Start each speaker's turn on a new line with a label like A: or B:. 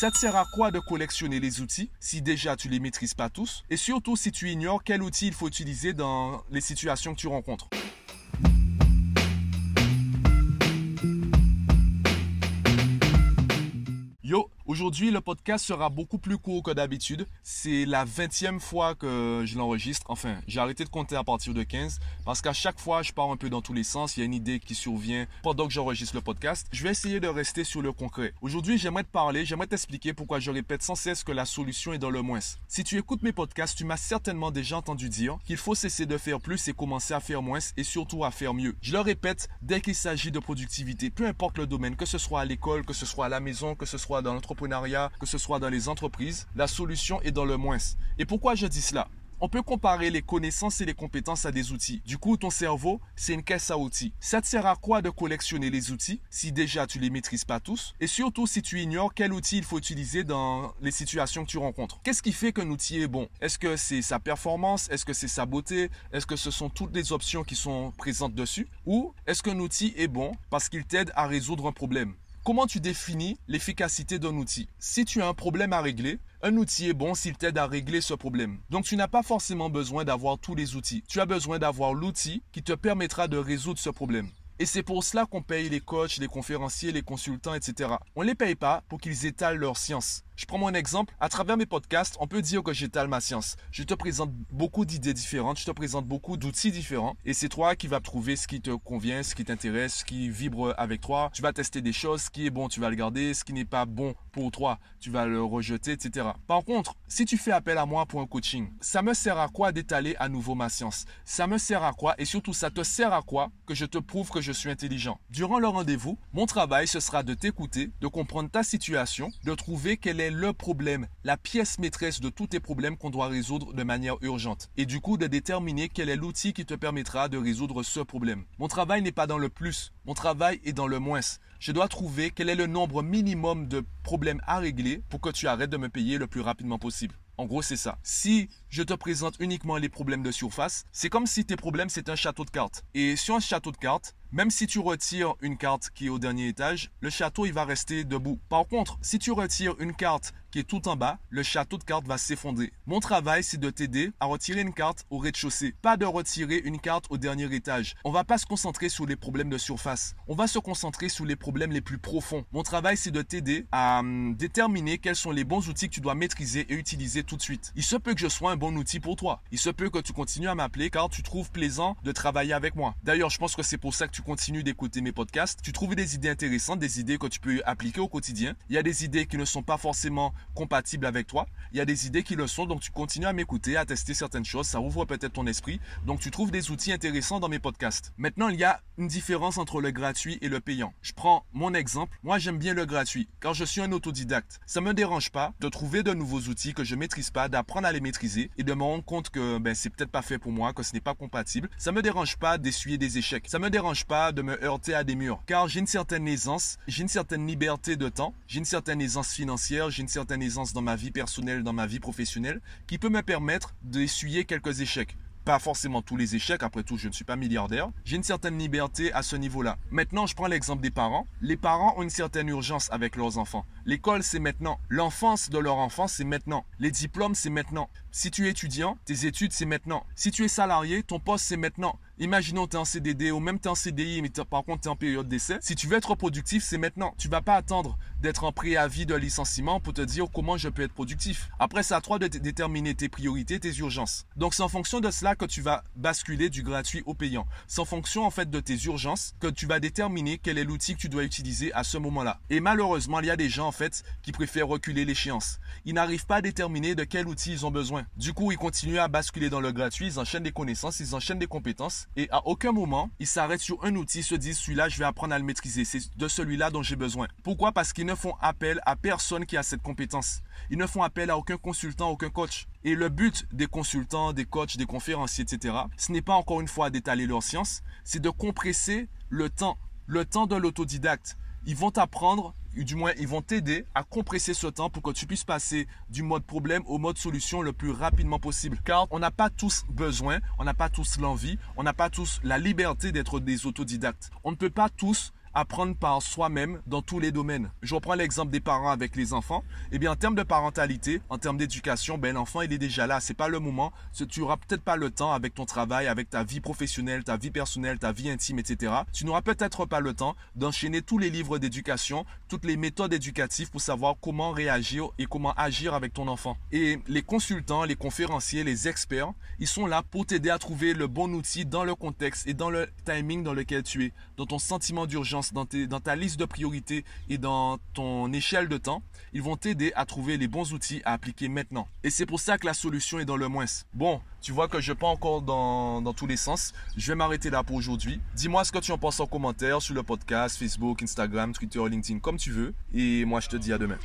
A: Ça te sert à quoi de collectionner les outils si déjà tu les maîtrises pas tous? Et surtout si tu ignores quel outil il faut utiliser dans les situations que tu rencontres. Aujourd'hui, le podcast sera beaucoup plus court que d'habitude. C'est la 20e fois que je l'enregistre. Enfin, j'ai arrêté de compter à partir de 15 parce qu'à chaque fois, je pars un peu dans tous les sens. Il y a une idée qui survient pendant que j'enregistre le podcast. Je vais essayer de rester sur le concret. Aujourd'hui, j'aimerais te parler, j'aimerais t'expliquer pourquoi je répète sans cesse que la solution est dans le moins. Si tu écoutes mes podcasts, tu m'as certainement déjà entendu dire qu'il faut cesser de faire plus et commencer à faire moins et surtout à faire mieux. Je le répète, dès qu'il s'agit de productivité, peu importe le domaine, que ce soit à l'école, que ce soit à la maison, que ce soit dans l'entreprise, que ce soit dans les entreprises, la solution est dans le moins. Et pourquoi je dis cela? On peut comparer les connaissances et les compétences à des outils. Du coup, ton cerveau, c'est une caisse à outils. Ça te sert à quoi de collectionner les outils si déjà tu les maîtrises pas tous? Et surtout si tu ignores quel outil il faut utiliser dans les situations que tu rencontres. Qu'est-ce qui fait qu'un outil est bon? Est-ce que c'est sa performance? Est-ce que c'est sa beauté? Est-ce que ce sont toutes les options qui sont présentes dessus? Ou est-ce qu'un outil est bon parce qu'il t'aide à résoudre un problème? Comment tu définis l'efficacité d'un outil? Si tu as un problème à régler, un outil est bon s'il t'aide à régler ce problème. Donc tu n'as pas forcément besoin d'avoir tous les outils. Tu as besoin d'avoir l'outil qui te permettra de résoudre ce problème. Et c'est pour cela qu'on paye les coachs, les conférenciers, les consultants, etc. On ne les paye pas pour qu'ils étalent leur science. Je prends mon exemple. À travers mes podcasts, on peut dire que j'étale ma science. Je te présente beaucoup d'idées différentes, je te présente beaucoup d'outils différents. Et c'est toi qui vas trouver ce qui te convient, ce qui t'intéresse, ce qui vibre avec toi. Tu vas tester des choses. Ce qui est bon, tu vas le garder. Ce qui n'est pas bon pour toi, tu vas le rejeter, etc. Par contre, si tu fais appel à moi pour un coaching, ça me sert à quoi d'étaler à nouveau ma science? Ça me sert à quoi? Et surtout, ça te sert à quoi que je te prouve que je suis intelligent? Durant le rendez-vous, mon travail, ce sera de t'écouter, de comprendre ta situation, de trouver quelle est le problème, la pièce maîtresse de tous tes problèmes qu'on doit résoudre de manière urgente. Et du coup, de déterminer quel est l'outil qui te permettra de résoudre ce problème. Mon travail n'est pas dans le plus, mon travail est dans le moins. Je dois trouver quel est le nombre minimum de problèmes à régler pour que tu arrêtes de me payer le plus rapidement possible. En gros, c'est ça. Si je te présente uniquement les problèmes de surface, c'est comme si tes problèmes, c'est un château de cartes. Et sur un château de cartes, même si tu retires une carte qui est au dernier étage, le château, il va rester debout. Par contre, si tu retires une carte qui est tout en bas, le château de cartes va s'effondrer. Mon travail, c'est de t'aider à retirer une carte au rez-de-chaussée, pas de retirer une carte au dernier étage. On va pas se concentrer sur les problèmes de surface. On va se concentrer sur les problèmes les plus profonds. Mon travail, c'est de t'aider à hum, déterminer quels sont les bons outils que tu dois maîtriser et utiliser tout de suite. Il se peut que je sois un bon outil pour toi. Il se peut que tu continues à m'appeler car tu trouves plaisant de travailler avec moi. D'ailleurs, je pense que c'est pour ça que tu continues d'écouter mes podcasts. Tu trouves des idées intéressantes, des idées que tu peux appliquer au quotidien. Il y a des idées qui ne sont pas forcément compatibles avec toi. Il y a des idées qui le sont, donc tu continues à m'écouter, à tester certaines choses. Ça ouvre peut-être ton esprit. Donc tu trouves des outils intéressants dans mes podcasts. Maintenant, il y a une différence entre le gratuit et le payant. Je prends mon exemple. Moi, j'aime bien le gratuit car je suis un autodidacte. Ça me dérange pas de trouver de nouveaux outils que je maîtrise pas, d'apprendre à les maîtriser et de me rendre compte que ben, c'est peut-être pas fait pour moi, que ce n'est pas compatible. Ça me dérange pas d'essuyer des échecs. Ça me dérange pas de me heurter à des murs car j'ai une certaine aisance, j'ai une certaine liberté de temps, j'ai une certaine aisance financière, j'ai une certaine aisance dans ma vie personnelle, dans ma vie professionnelle qui peut me permettre d'essuyer quelques échecs pas forcément tous les échecs, après tout je ne suis pas milliardaire, j'ai une certaine liberté à ce niveau-là. Maintenant je prends l'exemple des parents. Les parents ont une certaine urgence avec leurs enfants. L'école c'est maintenant. L'enfance de leur enfant c'est maintenant. Les diplômes c'est maintenant. Si tu es étudiant, tes études c'est maintenant. Si tu es salarié, ton poste c'est maintenant. Imaginons tu es en CDD ou même tu es en CDI mais par contre tu es en période d'essai. Si tu veux être productif, c'est maintenant. Tu vas pas attendre d'être en préavis de licenciement pour te dire comment je peux être productif. Après, c'est à toi de déterminer tes priorités, tes urgences. Donc, c'est en fonction de cela que tu vas basculer du gratuit au payant. C'est en fonction, en fait, de tes urgences que tu vas déterminer quel est l'outil que tu dois utiliser à ce moment-là. Et malheureusement, il y a des gens, en fait, qui préfèrent reculer l'échéance. Ils n'arrivent pas à déterminer de quel outil ils ont besoin. Du coup, ils continuent à basculer dans le gratuit, ils enchaînent des connaissances, ils enchaînent des compétences. Et à aucun moment, ils s'arrêtent sur un outil, se disent, celui-là, je vais apprendre à le maîtriser. C'est de celui-là dont j'ai besoin. Pourquoi? Parce qu'ils ne font appel à personne qui a cette compétence. Ils ne font appel à aucun consultant, aucun coach. Et le but des consultants, des coachs, des conférenciers, etc., ce n'est pas encore une fois d'étaler leur science, c'est de compresser le temps, le temps de l'autodidacte. Ils vont t'apprendre, du moins ils vont t'aider à compresser ce temps pour que tu puisses passer du mode problème au mode solution le plus rapidement possible. Car on n'a pas tous besoin, on n'a pas tous l'envie, on n'a pas tous la liberté d'être des autodidactes. On ne peut pas tous apprendre par soi-même dans tous les domaines. Je reprends l'exemple des parents avec les enfants. Eh bien, en termes de parentalité, en termes d'éducation, ben l'enfant il est déjà là. C'est pas le moment. Tu n'auras peut-être pas le temps avec ton travail, avec ta vie professionnelle, ta vie personnelle, ta vie intime, etc. Tu n'auras peut-être pas le temps d'enchaîner tous les livres d'éducation, toutes les méthodes éducatives pour savoir comment réagir et comment agir avec ton enfant. Et les consultants, les conférenciers, les experts, ils sont là pour t'aider à trouver le bon outil dans le contexte et dans le timing dans lequel tu es, dans ton sentiment d'urgence, dans, ta liste de priorités et dans ton échelle de temps. Ils vont t'aider à trouver les bons outils à appliquer maintenant. Et c'est pour ça que la solution est dans le moins. Bon, tu vois que je pas encore dans tous les sens. Je vais m'arrêter là pour aujourd'hui. Dis-moi ce que tu en penses en commentaire sur le podcast, Facebook, Instagram, Twitter, LinkedIn, comme tu veux. Et moi, je te dis à demain.